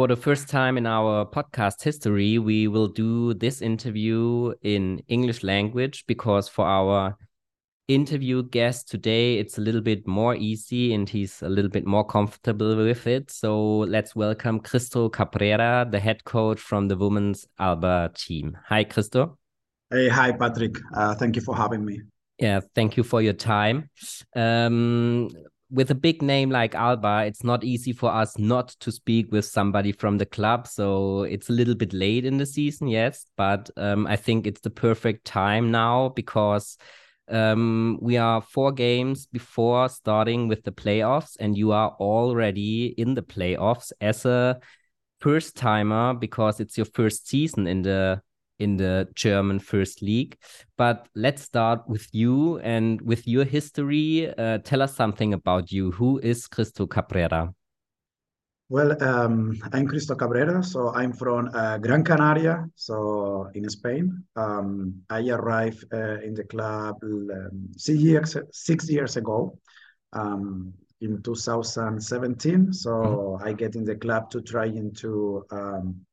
for the first time in our podcast history, we will do this interview in English language because for our interview guest today, it's a little bit more easy and he's a little bit more comfortable with it. So let's welcome Cristo Cabrera, the head coach from the women's Alba team. Hi, Cristo. Hey, hi, Patrick. Uh, thank you for having me. Yeah, thank you for your time. Um, with a big name like Alba, it's not easy for us not to speak with somebody from the club. So it's a little bit late in the season, yes, but um, I think it's the perfect time now because um, we are four games before starting with the playoffs, and you are already in the playoffs as a first timer because it's your first season in the in the German First League. But let's start with you and with your history. Uh, tell us something about you. Who is Cristo Cabrera? Well, um, I'm Cristo Cabrera. So I'm from uh, Gran Canaria, so in Spain. Um, I arrived uh, in the club um, six years six years ago. Um, in 2017, so mm -hmm. I get in the club to try into um,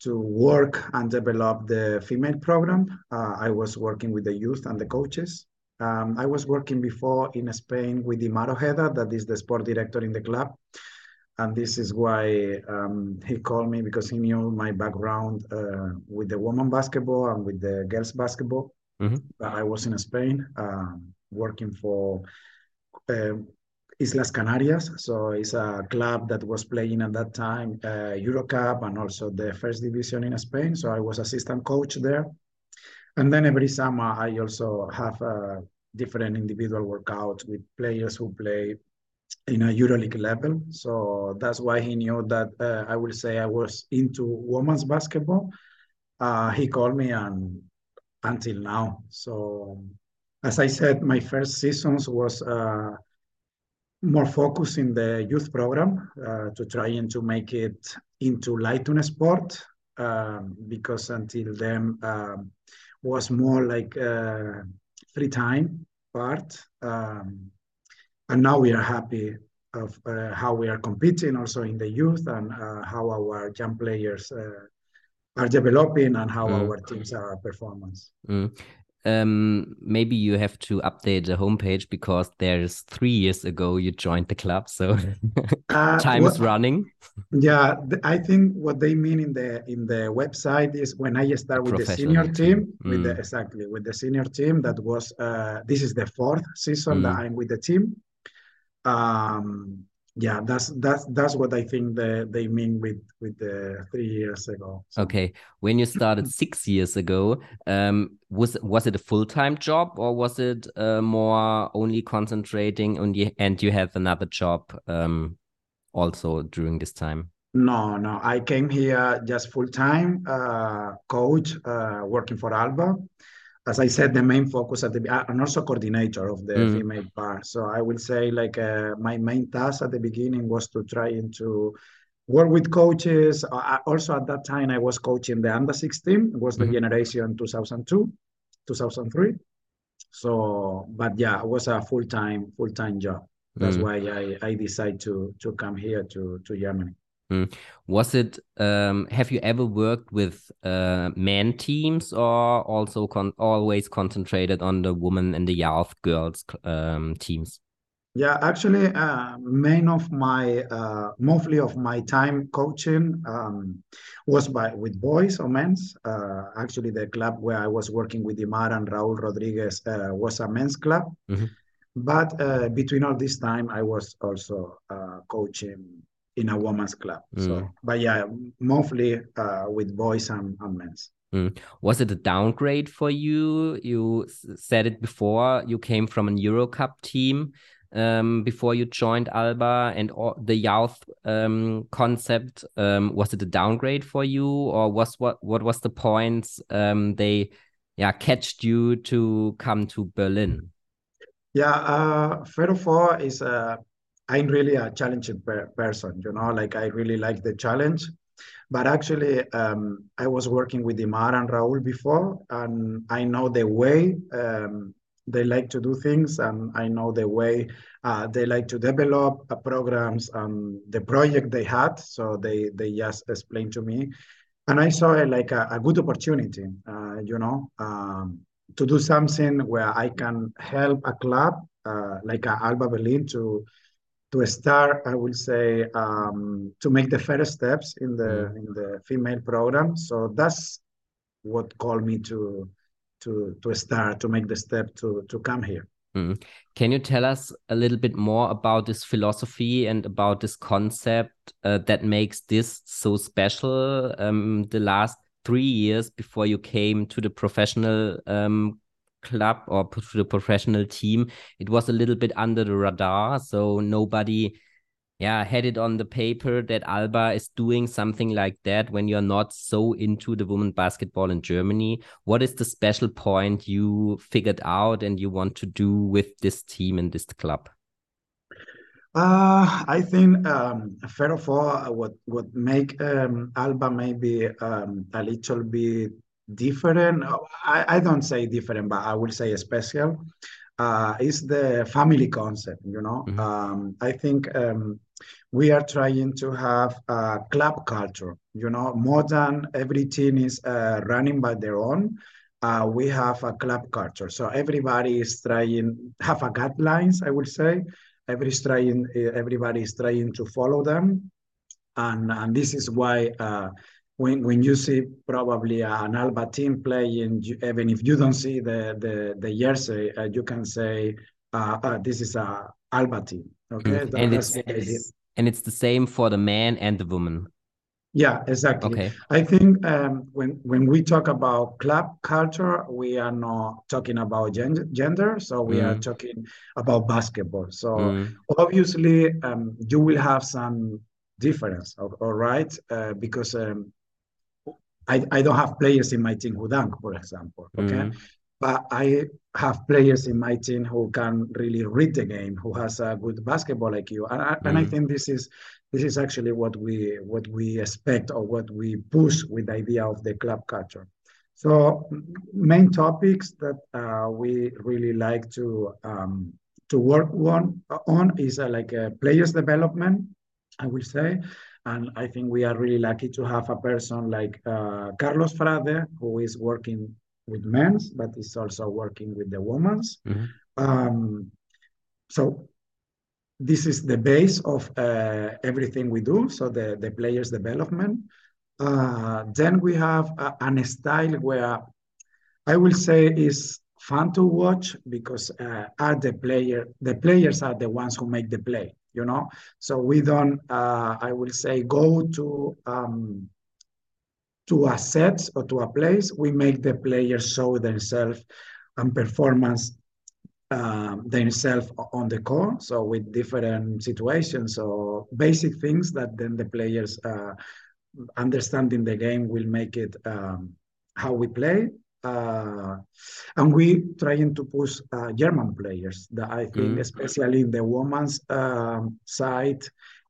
to work and develop the female program. Uh, I was working with the youth and the coaches. Um, I was working before in Spain with Himar Ojeda, that is the sport director in the club. And this is why um, he called me because he knew my background uh, with the women basketball and with the girls basketball. Mm-hmm. I was in Spain um, working for uh, Islas Canarias. So it's a club that was playing at that time uh, Eurocup and also the first division in Spain. So I was assistant coach there. And then every summer I also have a different individual workouts with players who play in a EuroLeague level. So that's why he knew that uh, I will say I was into women's basketball. Uh, he called me and until now. So as I said, my first seasons was uh, more focus in the youth program uh, to try and to make it into Leistungssport um, because until then um, was more like a free time part um, and now we are happy of uh, how we are competing also in the youth and uh, how our young players uh, are developing and how mm. our teams are performance. Mm um, maybe you have to update the homepage because there's three years ago you joined the club, so uh, time well, is running. Yeah, I think what they mean in the in the website is when I start with the senior team, mm. with the mm. exactly with the senior team. That was uh, this is the fourth season mm. that I'm with the team. Um, yeah that's that's that's what i think the, they mean with with the three years ago so. okay when you started six years ago um was was it a full-time job or was it uh, more only concentrating on the and you have another job um also during this time no no i came here just full-time uh coach uh working for alba as I said, the main focus at the and also coordinator of the mm. female part. So I will say like uh, my main task at the beginning was to try and to work with coaches. Uh, also at that time I was coaching the under 16. It was the mm. generation 2002, 2003. So, but yeah, it was a full time full time job. That's mm. why I I decided to to come here to to Germany. Mm. Was it? Um, have you ever worked with uh, men teams, or also con always concentrated on the women and the youth girls um, teams? Yeah, actually, uh, main of my uh, mostly of my time coaching um, was by with boys or men's. Uh, actually, the club where I was working with Himar and Raúl Rodriguez uh, was a men's club. Mm -hmm. But uh, between all this time, I was also uh, coaching in a women's club. Mm. So, but yeah, mostly uh, with boys and, and men's. Mm. Was it a downgrade for you? You said it before. You came from an Euro Cup team um, before you joined Alba, and all, the youth um, concept. Um, was it a downgrade for you, or was what what was the points um, they yeah catched you to come to Berlin? Yeah, uh, first of all, is uh, I'm really a challenging per person, you know, like I really like the challenge. But actually, um, I was working with Himar and Raul before, and I know the way um, they like to do things, and I know the way uh, they like to develop uh, programs and the project they had. So they they just explained to me, and I saw it like a, a good opportunity, uh, you know, um, to do something where I can help a club uh, like Alba Berlin to to start, I would say, um, to make the first steps in the mm. in the female program. So that's what called me to to to start to make the step to to come here. Mm. Can you tell us a little bit more about this philosophy and about this concept uh, that makes this so special? Um, the last three years before you came to the professional um, club or to the professional team, it was a little bit under the radar. So nobody, yeah, had it on the paper that Alba is doing something like that when you're not so into the women basketball in Germany. What is the special point you figured out and you want to do with this team and this club? Uh, I think um, first of all, what what make um, Alba maybe um, a little bit different. I, I don't say different, but I will say special. Uh, is the family concept. You know, mm-hmm. um, I think um, we are trying to have a club culture. You know, more than every team is uh, running by their own. Uh, we have a club culture, so everybody is trying have a guidelines. I would say every trying everybody is trying to follow them, and and this is why uh, when when you see probably an Alba team playing, even if you don't see the the the jersey, uh, you can say uh, uh, this is a Alba team. Okay, mm. and it's and it's the same for the man and the woman. Yeah, exactly. Okay. I think um, when when we talk about club culture, we are not talking about gender, so we mm. are talking about basketball. So mm. obviously, um, you will have some difference, all right, uh, because um, I, I don't have players in my team who dunk, for example. Okay. Mm. But I have players in my team who can really read the game, who has a good basketball IQ, and I, mm. and I think this is this is actually what we what we expect or what we push with the idea of the club culture. So main topics that uh, we really like to um, to work on on is uh, like a players development, I will say, and I think we are really lucky to have a person like uh, Carlos Frade, who is working with men's, but is also working with the women's. Mm-hmm. Um, so this is the base of uh, everything we do. So the, the players development. Uh, then we have a, an style where I will say is fun to watch because uh, are the player the players are the ones who make the play you know? So we don't uh, i will say go to um, to a set or to a place. We make the players show themselves and performance um, themselves on the court so with different situations. So basic things that then the players uh, understanding the game will make it um, how we play uh, and we trying to push uh, German players that I think, mm. especially in the women's um, side,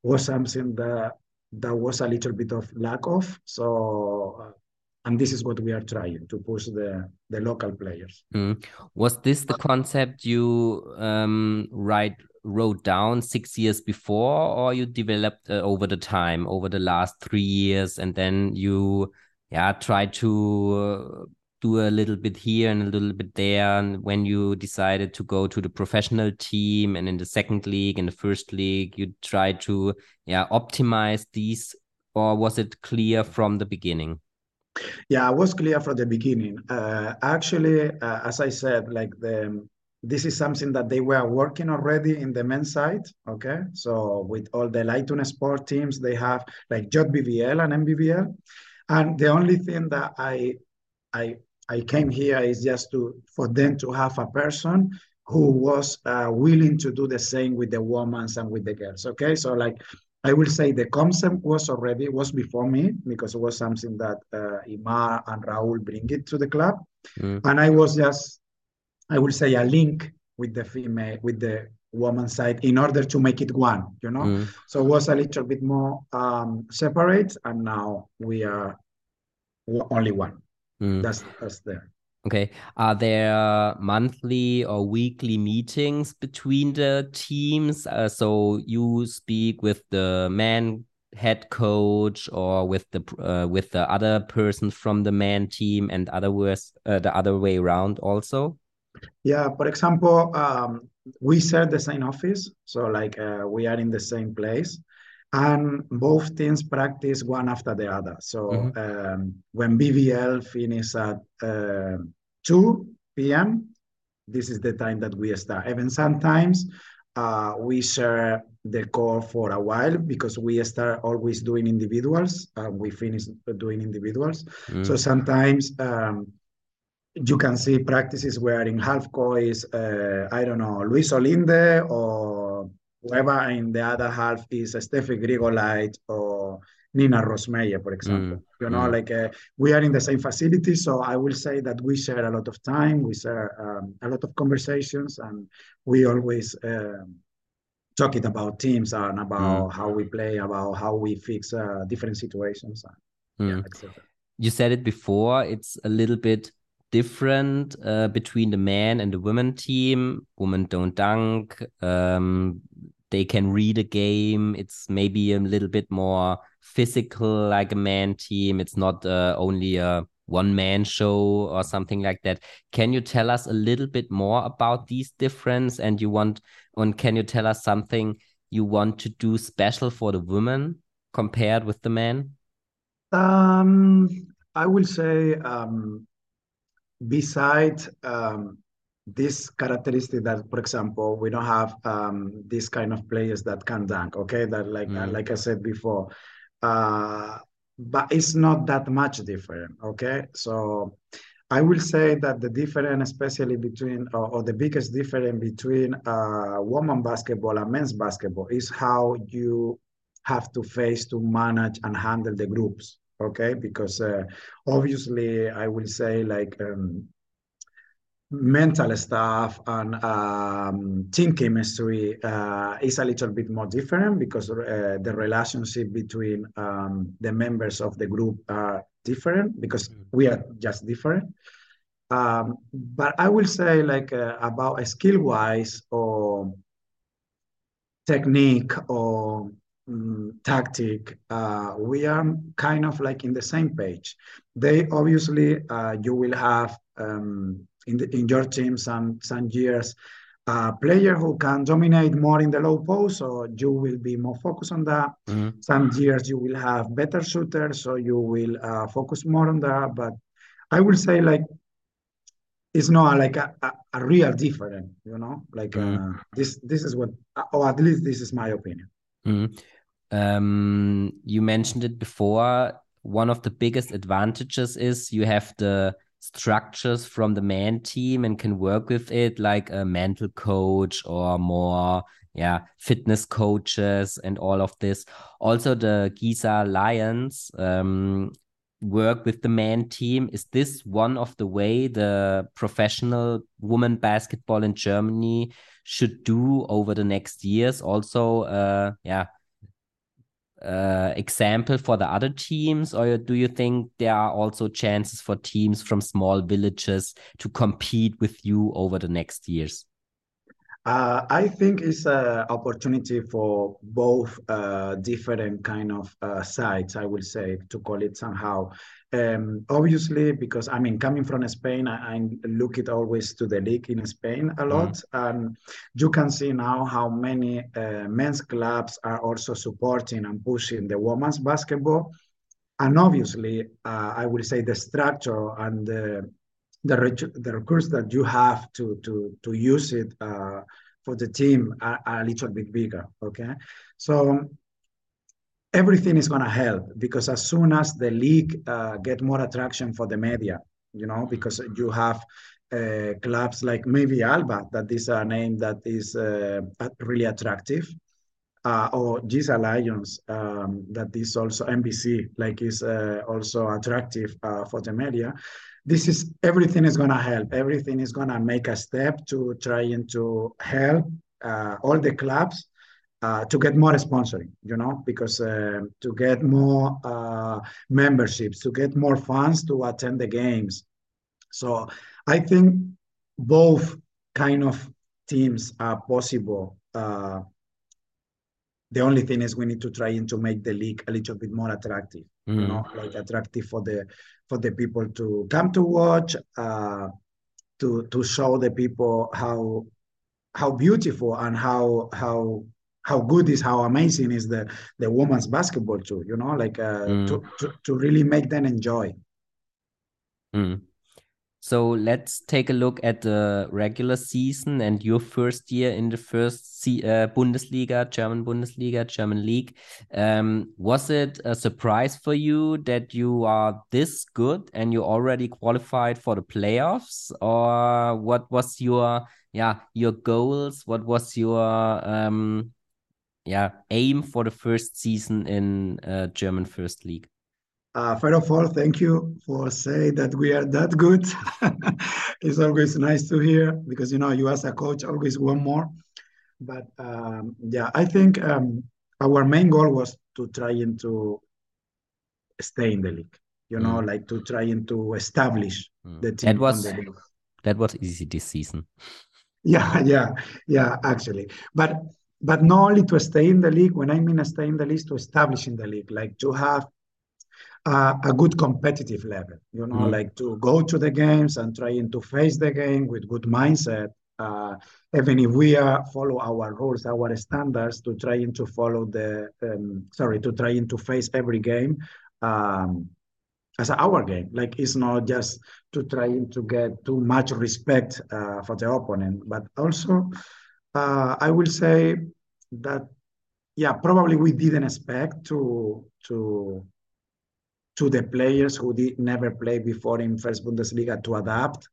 was something that that was a little bit of lack of. So, uh, and this is what we are trying to push the the local players. Mm. Was this the concept you um, write wrote down six years before, or you developed uh, over the time, over the last three years, and then you yeah try to do a little bit here and a little bit there and when you decided to go to the professional team and in the second league in the first league you try to yeah optimize these or was it clear from the beginning? Yeah it was clear from the beginning. Uh, actually uh, as i said like the this is something that they were working already in the men's side okay? So with all the Leistungssport teams they have like JBBL and NBBL, and the only thing that i I I came here is just to for them to have a person who was uh, willing to do the same with the women and with the girls. Okay, so like I will say the concept was already was before me because it was something that uh, Himar and Raul bring it to the club, mm. and I was just I will say a link with the female with the woman side in order to make it one. You know, mm. so it was a little bit more um, separate, and now we are only one. Mm. That's that's there. Okay. Are there monthly or weekly meetings between the teams? Uh, so you speak with the man head coach or with the uh, with the other person from the man team and other words uh, the other way around also. Yeah. For example, um, we share the same office, so like uh, we are in the same place and both teams practice one after the other. So mm-hmm. um, when BBL finishes at uh, 2 p.m., this is the time that we start. Even sometimes uh, we share the call for a while because we start always doing individuals. Uh, we finish doing individuals. Mm. So sometimes um, you can see practices where in half core is, uh, I don't know, Louis Olinde or whoever in the other half is Steffi Grigoleit or Nina Rosmeyer, for example. Mm. You know, mm. like uh, we are in the same facility, so I will say that we share a lot of time, we share um, a lot of conversations, and we always uh, talking about teams and about mm. how we play, about how we fix uh, different situations. And, yeah, mm. you said it before. It's a little bit different uh, between the men and the women team. Women don't dunk. Um, they can read a game. It's maybe a little bit more physical, like a man team. It's not uh, only a one man show or something like that. Can you tell us a little bit more about these difference? And you want, and can you tell us something you want to do special for the women compared with the men? Um, I will say um, besides um, this characteristic that, for example, we don't have um, this kind of players that can dunk. Okay, that like mm. uh, like I said before, uh, but it's not that much different. Okay, so I will say that the difference, especially between, or, or the biggest difference between uh, women basketball and men's basketball, is how you have to face to manage and handle the groups okay because uh, obviously i will say like um, mental stuff and um, team chemistry uh, is a little bit more different because uh, the relationship between um, the members of the group are different because mm. we are just different um, but i will say like uh, about skill wise or technique or um, tactic, uh, we are kind of like in the same page. They obviously, uh, you will have um, in, the, in your team some, some years a player who can dominate more in the low post, so you will be more focused on that. Mm-hmm. Some years you will have better shooters, so you will uh, focus more on that. But I will say like it's not like a, a, a real different, you know. Like mm-hmm. uh, this, this is what, or at least this is my opinion. Mm-hmm. Um, you mentioned it before. One of the biggest advantages is you have the structures from the man team and can work with it like a mental coach or more yeah fitness coaches and all of this. Also the GISA Lions um, work with the man team. Is this one of the way the professional woman basketball in germany should do over the next years? Also uh, yeah uh, example for the other teams, or do you think there are also chances for teams from small villages to compete with you over the next years? Uh, I think it's an opportunity for both uh, different kind of uh, sides. I will say to call it somehow. Um, obviously, because I mean, coming from Spain, I, I, look it always to the league in Spain a lot, mm. and you can see now how many uh, men's clubs are also supporting and pushing the women's basketball. And obviously, uh, I will say the structure and the the, the recurse that you have to to to use it uh, for the team are, are, a little bit bigger. Okay, so everything is going to help because as soon as the league uh, get more attraction for the media, you know, because you have uh, clubs like maybe Alba that is a name that is uh, really attractive. Uh, or GISA Lions, um, that is also MBC, like is uh, also attractive uh, for the media this is everything is going to help everything is going to make a step to trying to help all the clubs uh, to get more sponsoring you know because uh, to get more uh, memberships to get more fans to attend the games so I think both kind of teams are possible. Uh, the only thing is we need to try to make the league a little bit more attractive. Mm. You know, like attractive for the for the people to come to watch, uh, to to show the people how how beautiful and how how how good is how amazing is the the women's basketball too you know like uh, mm. to, to to really make them enjoy mm. So let's take a look at the regular season and your first year in the first uh, Bundesliga, German Bundesliga, German League. Um, was it a surprise for you that you are this good and you already qualified for the playoffs, or what was your yeah your goals? What was your um, yeah aim for the first season in uh, German First League? Uh, first of all, thank you for saying that we are that good. it's always nice to hear because you know you as a coach always want more. But um, yeah, I think um, our main goal was to try and to stay in the league. You know, mm. like to try and to establish mm. the team. That was that was easy this season. Yeah, yeah, yeah. Actually, but but not only to stay in the league. When I mean stay in the league, to establish in the league, like to have uh, a good competitive level, you know, mm. like to go to the games and trying to face the game with good mindset. Uh, even if we are follow our rules, our standards, to trying to follow the um, sorry, to trying to face every game um, as our game. Like it's not just to trying to get too much respect uh, for the opponent, but also uh, I will say that yeah, probably we didn't expect to to to the players who did never play before in first Bundesliga to adapt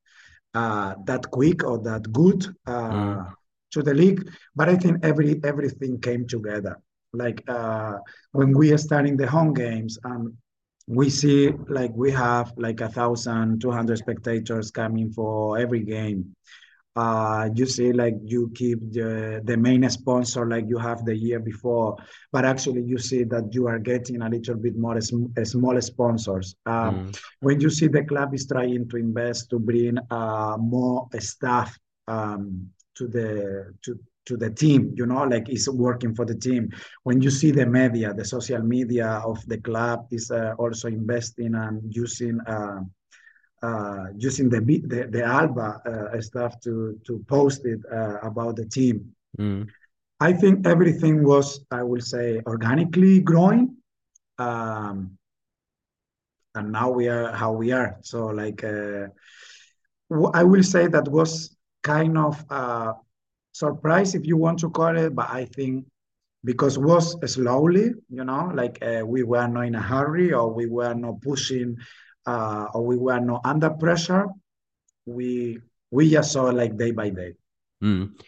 uh, that quick or that good uh, mm. to the league. But I think every everything came together. Like uh, when we are starting the home games, and we see like we have like a thousand, two hundred spectators coming for every game uh, you see like you keep the, the main sponsor like you have the year before, but actually you see that you are getting a little bit more sm- small sponsors. Um, mm. When you see the club is trying to invest to bring uh, more staff um, to the to to the team you know like it's working for the team when you see the media the social media of the club is uh, also investing and using uh, using the, the, the Alba uh, stuff to to post it uh, about the team. Mm. I think everything was, I will say, organically growing, um, and now we are how we are. So, like, uh, I will say that was kind of a surprise, if you want to call it, but I think because was slowly, you know, like uh, we were not in a hurry or we were not pushing uh, or we were not under pressure. We we just saw like day by day. Mm.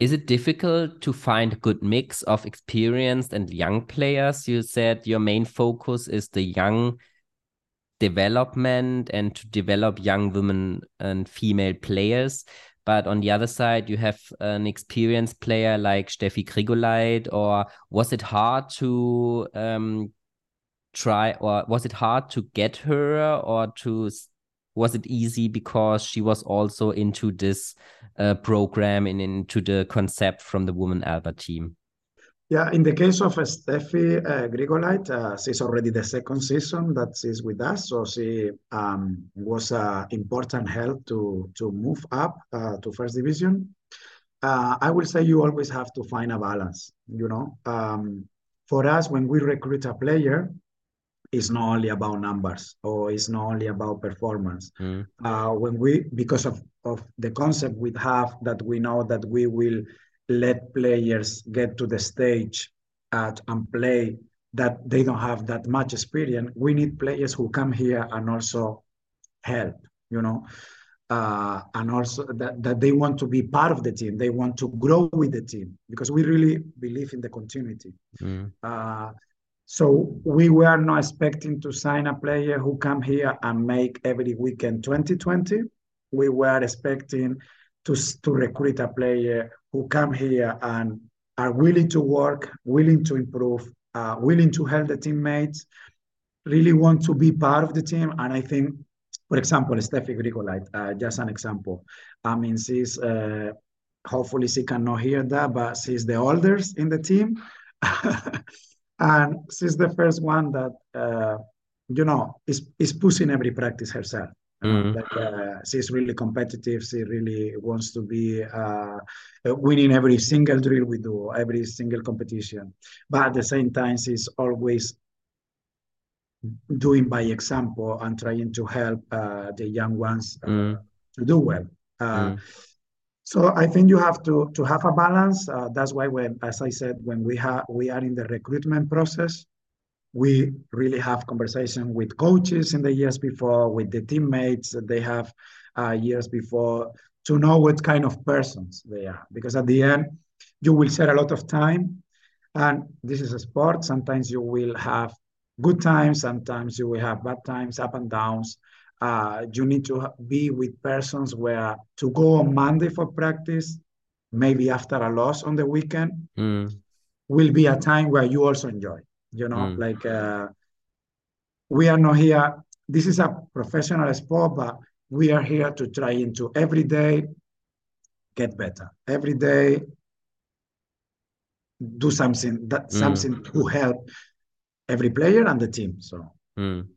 Is it difficult to find a good mix of experienced and young players? You said your main focus is the young development and to develop young women and female players. But on the other side, you have an experienced player like Steffi Grigoleit, or was it hard to um, try or was it hard to get her or to was it easy because she was also into this uh, program and into the concept from the woman Alba team? Yeah, in the case of Steffi uh, Grigoleit, uh, she's already the second season that she's with us, so she um, was an important help to to move up uh, to first division. Uh, I will say you always have to find a balance. You know, um, for us when we recruit a player, it's not only about numbers or it's not only about performance. Mm. Uh, when we, because of, of the concept we have that we know that we will let players get to the stage at, and play that they don't have that much experience, we need players who come here and also help, you know, uh, and also that, that they want to be part of the team. They want to grow with the team because we really believe in the continuity. Mm. Uh, so we were not expecting to sign a player who come here and make every weekend 2020. We were expecting to, to recruit a player who come here and are willing to work, willing to improve, uh, willing to help the teammates, really want to be part of the team. And I think for example, Steffi Grigoleit, uh, just an example. I mean, she's uh, hopefully she cannot hear that, but she's the oldest in the team. and she's the first one that, uh, you know, is, is pushing every practice herself. Mm. Like, uh, she's really competitive. She really wants to be uh, winning every single drill we do, every single competition. But at the same time, she's always doing by example and trying to help uh, the young ones uh, mm. to do well. Uh, mm. So I think you have to to have a balance. Uh, that's why when, as I said, when we have we are in the recruitment process, we really have conversation with coaches in the years before, with the teammates that they have uh, years before to know what kind of persons they are. Because at the end, you will share a lot of time, and this is a sport. Sometimes you will have good times, sometimes you will have bad times, up and downs. Uh, you need to be with persons where to go on Monday for practice, maybe after a loss on the weekend, mm. will be a time where you also enjoy. You know, mm. like uh, we are not here. This is a professional sport, but we are here to try into every day get better. Every day do something that mm. something to help every player and the team. So. Mm.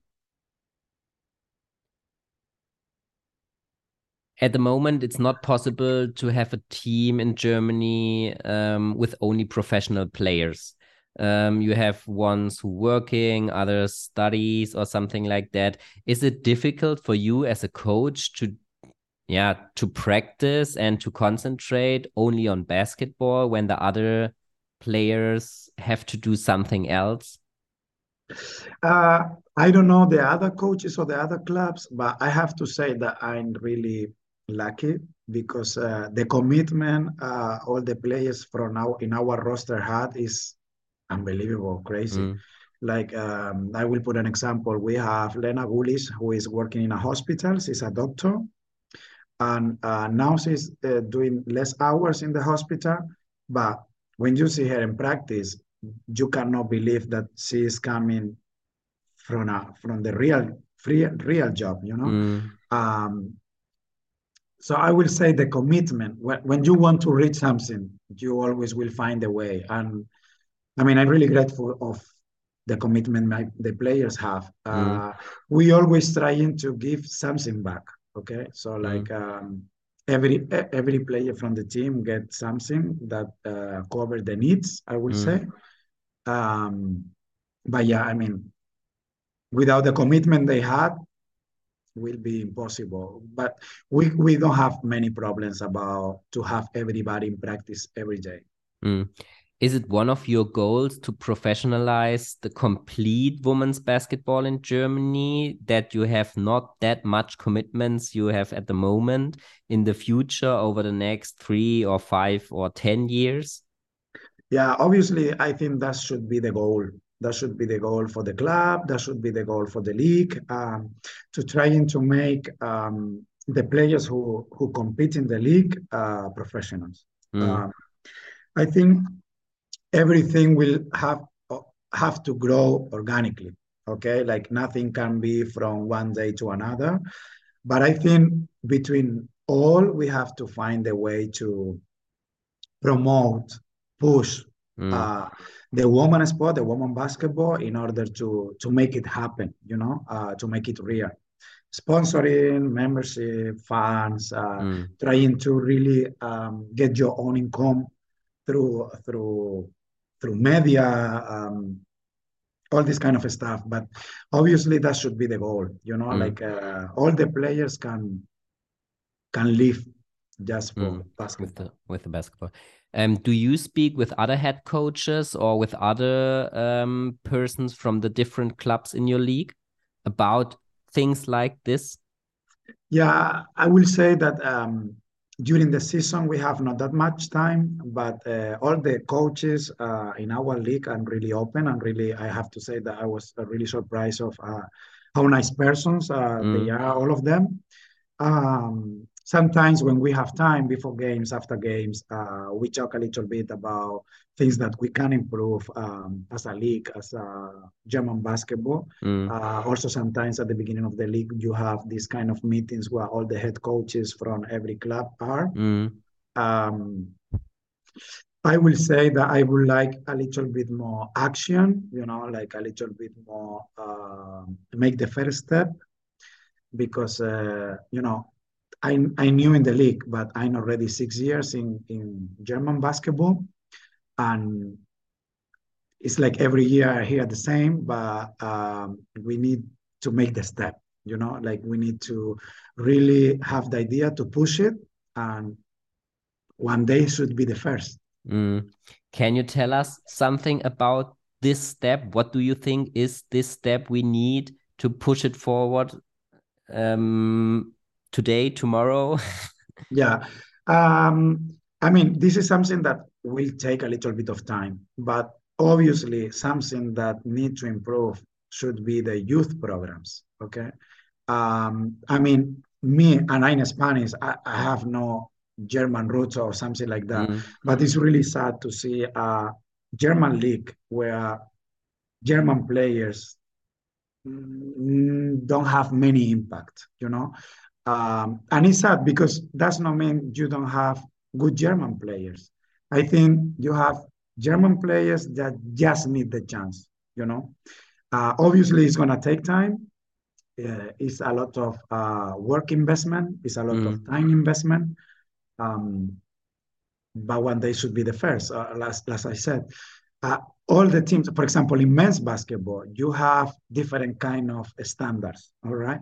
At the moment, it's not possible to have a team in Germany um, with only professional players. Um, you have ones who working, others studies or something like that. Is it difficult for you as a coach to yeah to practice and to concentrate only on basketball when the other players have to do something else uh, I don't know the other coaches or the other clubs, but I have to say that I'm really lucky because uh, the commitment uh, all the players from now in our roster had is unbelievable, crazy. Mm. Like um, I will put an example. We have Lena Gulis, who is working in a hospital. She's a doctor, and uh, now she's uh, doing less hours in the hospital. But when you see her in practice, you cannot believe that she is coming from a from the real free real job you know mm. um, so i will say the commitment when, when you want to reach something you always will find a way and i mean i'm really grateful of the commitment my, the players have uh, mm. we always trying to give something back okay so mm. like mm. um, every every player from the team get something that uh, cover the needs i would mm. say um, but yeah, I mean, without the commitment they had, will be impossible. But we we don't have many problems about to have everybody in practice every day. Mm. Is it one of your goals to professionalize the complete women's basketball in Germany? That you have not that much commitments you have at the moment in the future over the next three or five or ten years? Yeah, obviously, I think that should be the goal. That should be the goal for the club. That should be the goal for the league um, to trying to make um, the players who who compete in the league uh, professionals. Mm. Um, I think everything will have have to grow organically. Okay, like nothing can be from one day to another. But I think between all, we have to find a way to promote push mm. uh, the woman sport, the woman basketball, in order to to make it happen. You know, uh, to make it real. Sponsoring, membership, fans, uh, mm. trying to really um, get your own income through through through media, um, all this kind of stuff. But obviously, that should be the goal. You know, mm. like uh, all the players can can live just for mm. basketball. With the, with the basketball. Um, do you speak with other head coaches or with other um, persons from the different clubs in your league about things like this? Yeah, I will say that um, during the season we have not that much time, but uh, all the coaches uh, in our league are really open and really, I have to say that I was really surprised of uh, how nice persons uh, mm. they are, all of them. Um, sometimes when we have time before games, after games, uh, we talk a little bit about things that we can improve um, as a league, as a German basketball. Mm. Uh, also, sometimes at the beginning of the league, you have these kind of meetings where all the head coaches from every club are. Mm. Um, I will say that I would like a little bit more action, you know, like a little bit more uh, make the first step because, uh, you know, I, I knew in the league, but I'm already six years in, in German basketball. And it's like every year I hear the same, but um, we need to make the step, you know, like we need to really have the idea to push it. And one day should be the first. Mm. Can you tell us something about this step? What do you think is this step we need to push it forward um, today, tomorrow? yeah. Um, I mean, this is something that will take a little bit of time, but obviously something that need to improve should be the youth programs. Okay. Um, I mean, me and I'm Spanish, I, I have no German roots or something like that. Mm. But it's really sad to see a German league where German players mm, don't have many impact, you know. Um, and it's sad because that's not mean you don't have good German players. I think you have German players that just need the chance, you know. Uh, obviously, it's going to take time. Uh, it's a lot of uh, work investment. It's a lot mm. of time investment. Um, but one day should be the first. Uh, as, as I said, uh, all the teams, for example, in men's basketball, you have different kind of standards. All right,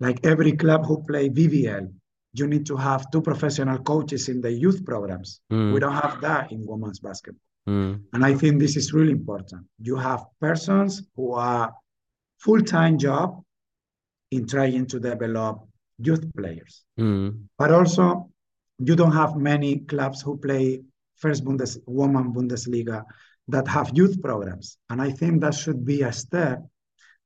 like every club who play BBL, you need to have two professional coaches in the youth programs. Mm. We don't have that in women's basketball. Mm. And I think this is really important. You have persons who are full-time job in trying to develop youth players. Mm. But also you don't have many clubs who play first Bundes woman Bundesliga that have youth programs. And I think that should be a step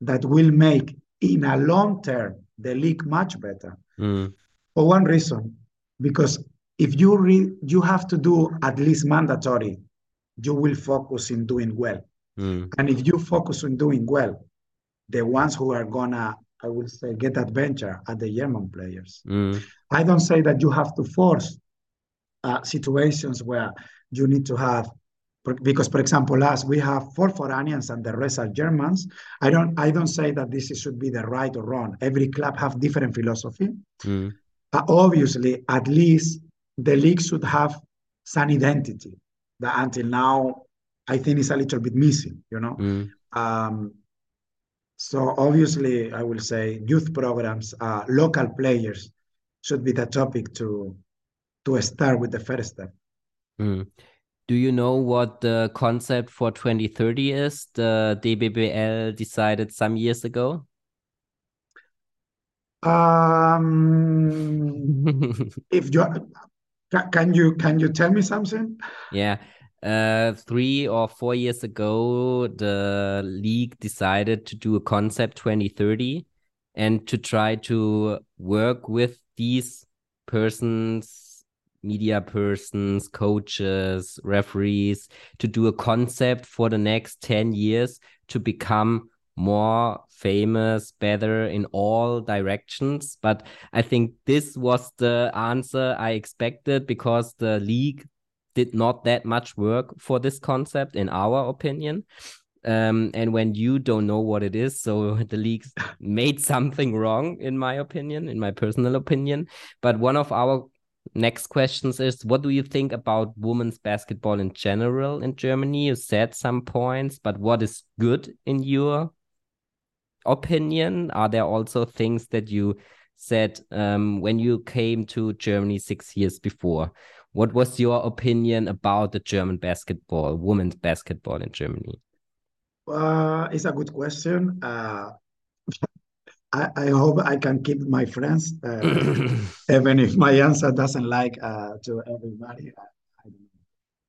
that will make in a long term they league much better. Mm. For one reason, because if you re- you have to do at least mandatory, you will focus in doing well. Mm. And if you focus on doing well, the ones who are gonna I would say, get adventure at the German players. Mm. I don't say that you have to force uh, situations where you need to have because for example us we have four Foranians and the rest are Germans. I don't I don't say that this should be the right or wrong. Every club have different philosophy. Mm. Uh, obviously, at least the league should have some identity that until now I think is a little bit missing. You know, mm. um, so obviously, I will say youth programs, uh, local players should be the topic to to start with the first step. Mm. Do you know what the concept for 2030 is? The DBBL decided some years ago. Um, if you can you can you tell me something? Yeah, uh, three or four years ago, the league decided to do a concept 2030 and to try to work with these persons, media persons, coaches, referees, to do a concept for the next 10 years to become more famous, better in all directions. But I think this was the answer I expected because the league did not that much work for this concept, in our opinion. Um, and when you don't know what it is, so the league made something wrong, in my opinion, in my personal opinion. But one of our next questions is what do you think about women's basketball in general in Germany? You said some points, but what is good in your opinion? Are there also things that you said um, when you came to Germany six years before? What was your opinion about the German basketball, women's basketball in Germany? Uh, it's a good question. Uh, I, I, hope I can keep my friends, uh, even if my answer doesn't like uh, to everybody.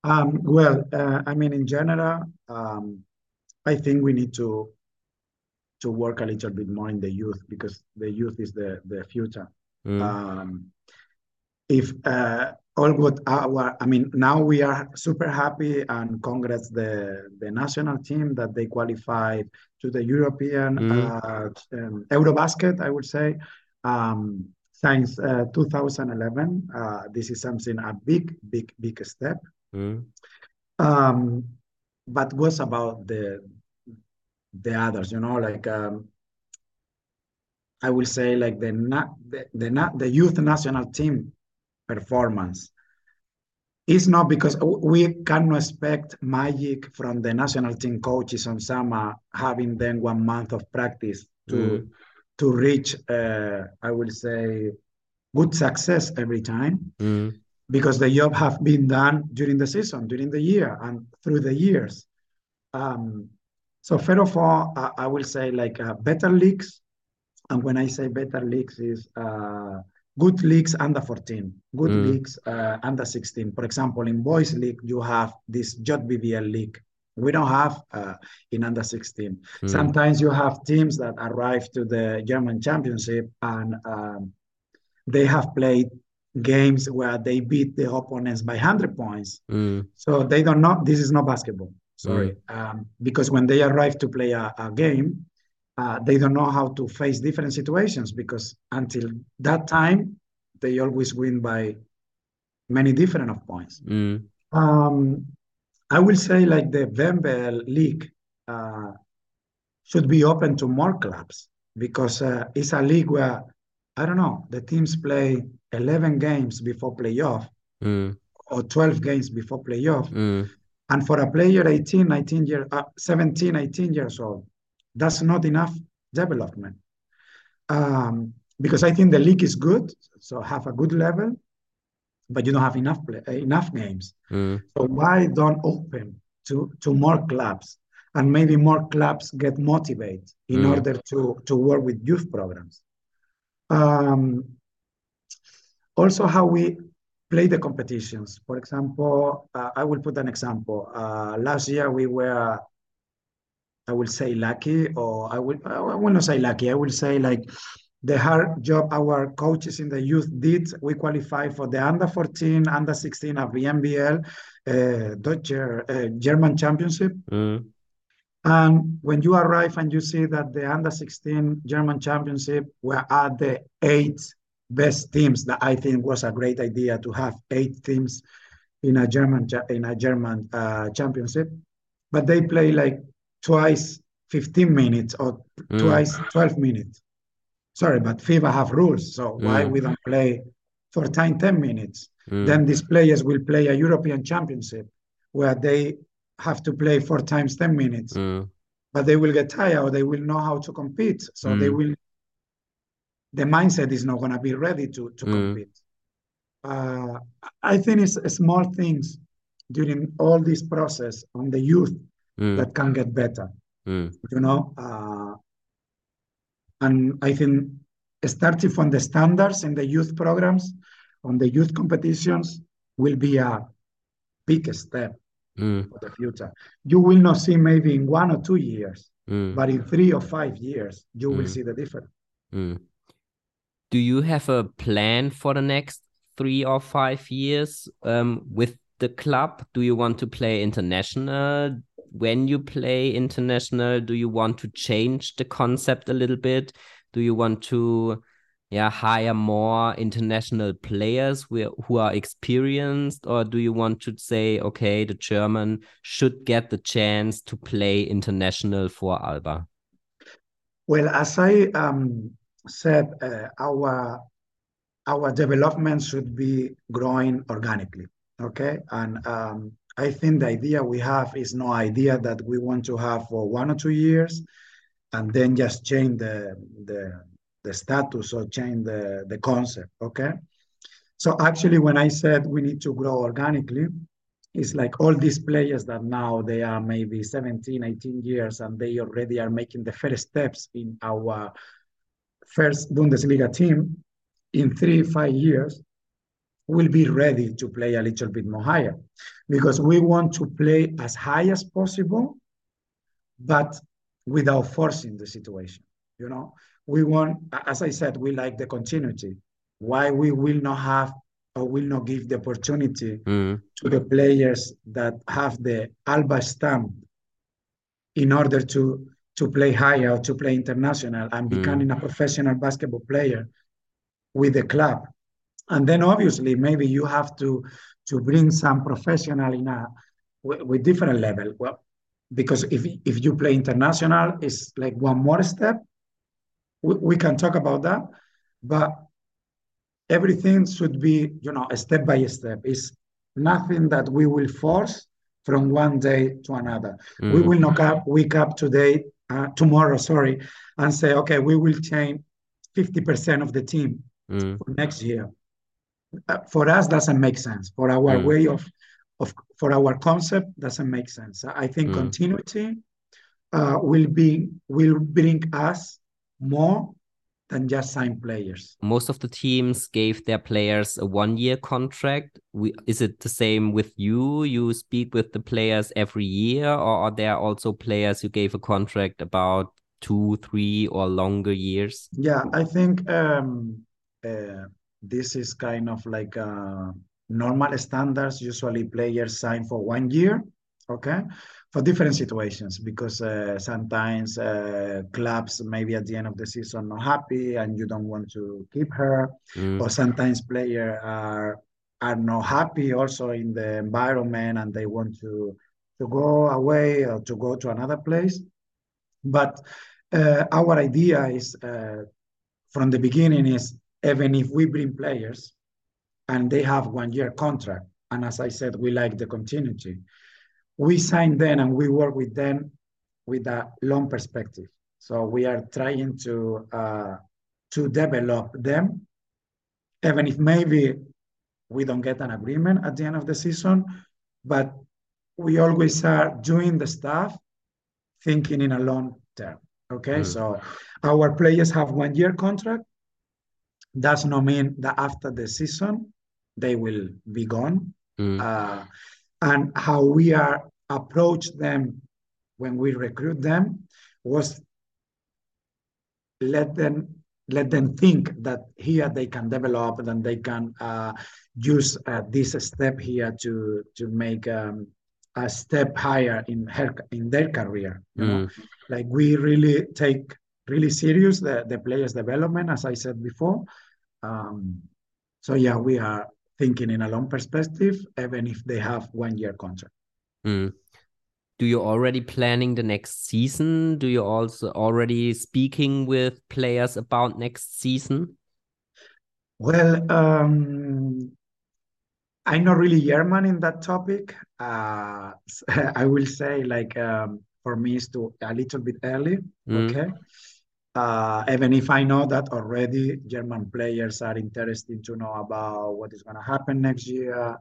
Um, well, uh, I mean, in general, um, I think we need to to work a little bit more in the youth because the youth is the the future. Mm. Um, if uh, all good our i mean now we are super happy and congrats the the national team that they qualified to the european mm. uh, um, eurobasket i would say um, since uh, 2011 uh, this is something a big big big step mm. um, but was about the the others you know like um, i will say like the, the the the youth national team performance it's not because we cannot expect magic from the national team coaches on summer having then one month of practice to mm. to reach uh, i will say good success every time mm. because the job have been done during the season during the year and through the years um, so first of all I, I will say like uh, better leagues and when i say better leagues is uh, good leagues under 14, good mm. leagues uh, under 16. For example, in boys league, you have this JBBL league. We don't have uh, in under 16. Mm. Sometimes you have teams that arrive to the German championship and um, they have played games where they beat the opponents by 100 points. Mm. So they don't know, this is not basketball, sorry. Mm. Um, because when they arrive to play a, a game, uh, they don't know how to face different situations because until that time they always win by many different of points. Mm. Um, I will say like the WNBL league uh, should be open to more clubs because uh, it's a league where I don't know the teams play 11 games before playoff mm. or 12 games before playoff. Mm. And for a player 18, 19 years, uh, 17, 18 years old, that's not enough development. Um, because I think the league is good, so have a good level, but you don't have enough play, enough games. Mm. So why don't open to to more clubs and maybe more clubs get motivated in mm. order to to work with youth programs. Um, also, how we play the competitions. For example, uh, I will put an example. Uh, last year we were I will say lucky, or I will I will not say lucky. I will say like the hard job our coaches in the youth did. We qualified for the under 14, under 16 of the NBL, uh, Deutsche uh, German Championship. Mm. And when you arrive and you see that the under 16 German Championship were at the eight best teams, that I think was a great idea to have eight teams in a German in a German uh, championship. But they play like twice 15 minutes or mm. twice 12 minutes. Sorry, but FIBA have rules. So mm. why we don't play for time 10 minutes? Mm. Then these players will play a European championship where they have to play four times 10 minutes. Mm. But they will get tired or they will know how to compete. So they mm. will the mindset is not going to be ready to, to mm. compete. Uh, I think it's small things during all this process on the youth mm. that can get better. Mm. You know, uh, and I think starting from the standards in the youth programs, on the youth competitions, will be a big step mm. for the future. You will not see maybe in one or two years, mm. but in three or five years, you will mm. see the difference. Mm. Do you have a plan for the next three or five years um, with the club? Do you want to play international? When you play international do you want to change the concept a little bit? Do you want to yeah hire more international players who are experienced? Or do you want to say okay the german should get the chance to play international for alba? Well as i um, said uh, our our development should be growing organically okay? And um, I think the idea we have is no idea that we want to have for one or two years and then just change the, the, the status or change the, the concept, okay? So actually, when I said we need to grow organically, it's like all these players that now they are maybe 17, 18 years and they already are making the first steps in our first Bundesliga team in three, five years, will be ready to play a little bit more higher because we want to play as high as possible, but without forcing the situation. You know, we want, as I said, we like the continuity. Why we will not have or will not give the opportunity Mm. to the players that have the Alba stamp in order to to play higher or to play international and becoming a professional basketball player with the club. And then obviously maybe you have to to bring some professional in a with, with different level. Well, because if if you play international, it's like one more step. We, we can talk about that, but everything should be you know a step by step. It's nothing that we will force from one day to another. We Mm. will not up, wake up today, uh, tomorrow, sorry, and say, okay, we will change 50% of the team Mm. for next year. Uh, for us, doesn't make sense. For our Mm. way of, of, for our concept, doesn't make sense. I think Mm. continuity uh, will be will bring us more than just sign players. Most of the teams gave their players a one-year contract. We, is it the same with you? You speak with the players every year, or are there also players who gave a contract about two, three, or longer years? Yeah, I think um, uh, this is kind of like uh, normal standards. Usually, players sign for one year, okay, for different situations because uh, sometimes uh, clubs maybe at the end of the season not happy and you don't want to keep her, Mm. or sometimes players are are not happy also in the environment and they want to to go away or to go to another place. But uh, our idea is uh, from the beginning is even if we bring players and they have one year contract, and as I said, we like the continuity, we sign them and we work with them with a long perspective. So we are trying to uh, to develop them, even if maybe we don't get an agreement at the end of the season, but we always are doing the stuff thinking in a long term. Okay, Mm. so our players have one year contract. Does not mean that after the season they will be gone. Mm. Uh, and how we are approach them when we recruit them was let them let them think that here they can develop and they can uh, use uh, this step here to to make um, a step higher in her in their career. You know, Mm. like we really take really serious the, the players development, as I said before. Um, so yeah, we are thinking in a long perspective, even if they have one year contract. Mm. Do you already planning the next season? Do you also already speaking with players about next season? Well, um, I'm not really German in that topic. Uh, I will say like um, for me it's too a little bit early. Mm. Okay. Uh, even if I know that already German players are interested to know about what is going to happen next year,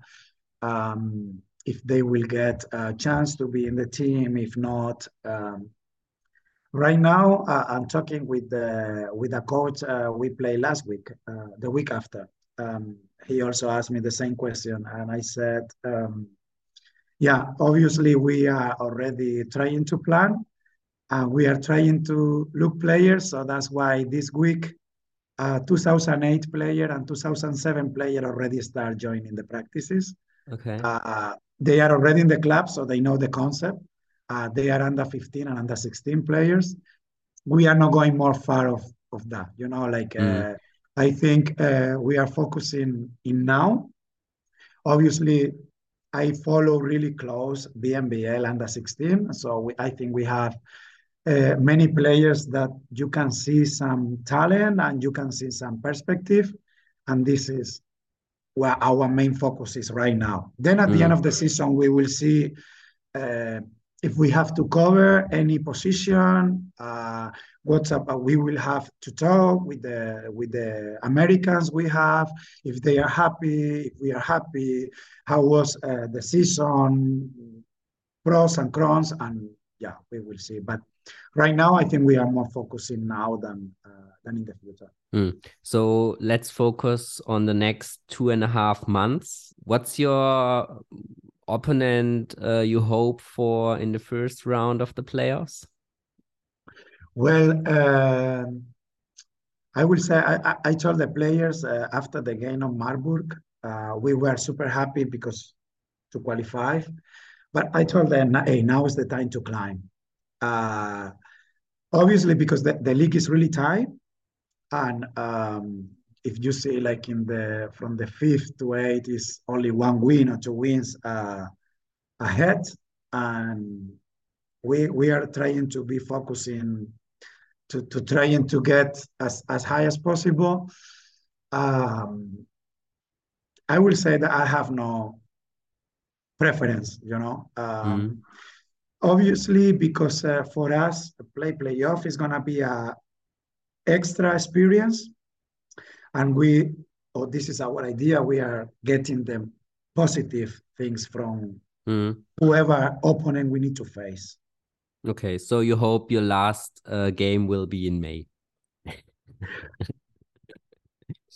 um, if they will get a chance to be in the team, if not. Um, right now, uh, I'm talking with the with a coach uh, we played last week, uh, the week after. Um, he also asked me the same question, and I said, um, "Yeah, obviously we are already trying to plan." Uh, we are trying to look players, so that's why this week, uh, 2008 player and 2007 player already start joining the practices. Okay. Uh, they are already in the club, so they know the concept. Uh, they are under 15 and under 16 players. We are not going more far of, of that, you know, like Mm. uh, I think uh, we are focusing in now. Obviously, I follow really close BNBL under 16, so we, I think we have uh, many players that you can see some talent and you can see some perspective, and this is where our main focus is right now. Then at the end Mm. of the season, we will see uh, if we have to cover any position. Uh, what's up? uh, We will have to talk with the with the Americans we have if they are happy, if we are happy. How was uh, the season? Pros and cons, and yeah, we will see. But right now, I think we are more focusing now than uh, than in the future. Mm. So let's focus on the next two and a half months. What's your opponent uh, you hope for in the first round of the playoffs? Well, um, I will say I, I, told the players uh, after the game of Marburg Uh, we were super happy because to qualify, but I told them, hey, now is the time to climb. Uh, obviously, because the, the league is really tight, and um, if you see like in the from the fifth to eight is only one win or two wins uh, ahead, and we we are trying to be focusing to to trying to get as as high as possible. Um, I will say that I have no preference, you know. Um, mm. Obviously, because uh, for us, the play playoff is gonna be a extra experience, and we, oh, this is our idea. We are getting the positive things from mm. whoever opponent we need to face. Okay, so you hope your last uh, game will be in May.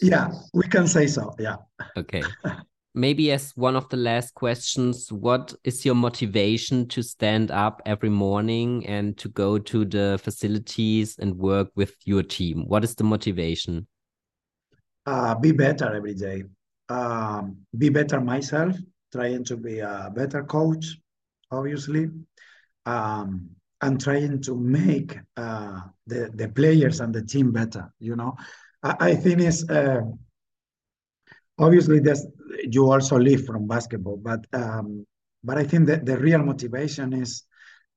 yeah, we can say so. Yeah. Okay. Maybe as one of the last questions, what is your motivation to stand up every morning and to go to the facilities and work with your team? What is the motivation? Uh, be better every day. Um, be better myself, trying to be a better coach, obviously um, and trying to make uh, the the players and the team better. You know, I, I think it's uh, obviously there's you also live from basketball, but um, but I think that the real motivation is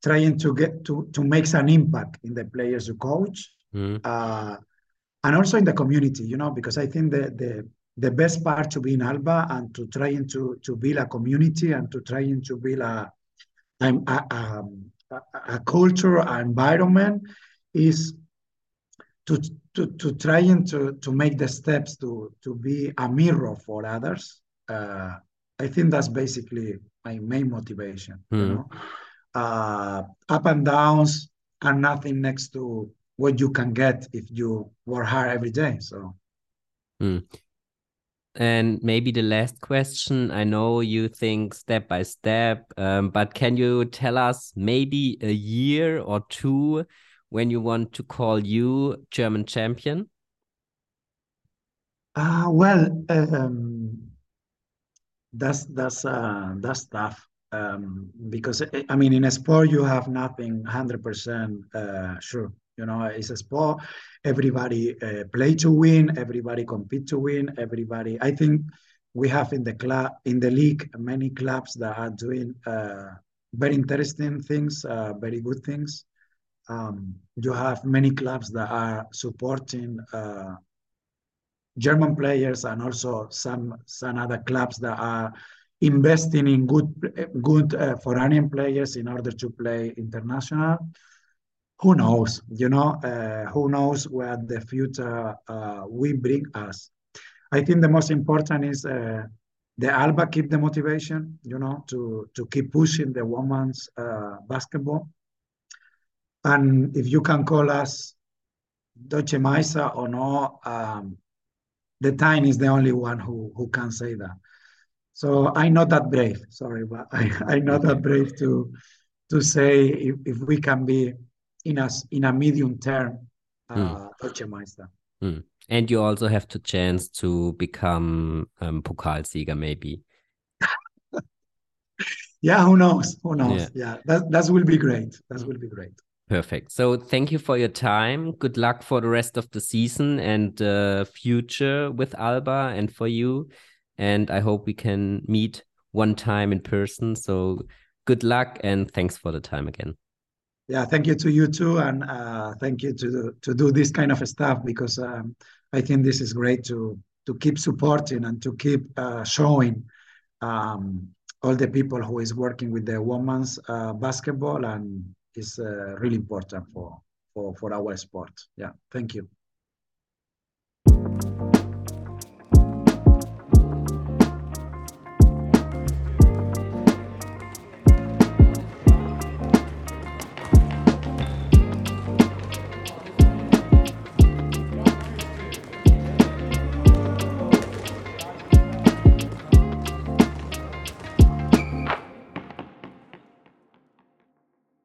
trying to get to to make an impact in the players you coach, mm. uh, and also in the community. You know, because I think the the the best part to be in Alba and to trying to to build a community and to trying to build a a, a, a culture, an environment is to, to, to trying to, to make the steps to, to be a mirror for others. Uh, I think that's basically my main motivation. Mm. You hmm. know, uh, up and downs are nothing next to what you can get if you work hard every day. So. Mm. And maybe the last question I know you think step by step, um, but can you tell us maybe a year or two when you want to call you German champion? Uh, well, um, that's that's uh, that's tough um, because I mean in a sport you have nothing hundred percent uh, sure. You know, it's a sport. Everybody uh, play to win. Everybody compete to win. Everybody. I think we have in the club in the league many clubs that are doing uh, very interesting things, uh, very good things. Um, you have many clubs that are supporting uh, German players and also some some other clubs that are investing in good good uh, foreign players in order to play international who knows? You know, uh, who knows what the future uh, will bring us. I think the most important is uh, the Alba keep the motivation, you know, to to keep pushing the women's uh, basketball. And if you can call us Deutsche Meister or no, um, the time is the only one who who can say that. So I'm not that brave. Sorry, but I, I'm not that brave to to say if, if we can be in a in a medium term uh, mm. Deutsche Meister. Mm. And you also have the chance to become um, Pokalsieger, maybe. yeah, who knows? Who knows? Yeah, yeah that that will be great. That will be great. Perfect. So thank you for your time. Good luck for the rest of the season and uh, future with Alba and for you. And I hope we can meet one time in person. So good luck and thanks for the time again yeah, thank you to you too, and uh, thank you to to do this kind of stuff because um, I think this is great to to keep supporting and to keep uh, showing um, all the people who is working with the women's uh, basketball and is uh, really important for, for, for our sport. Yeah, thank you.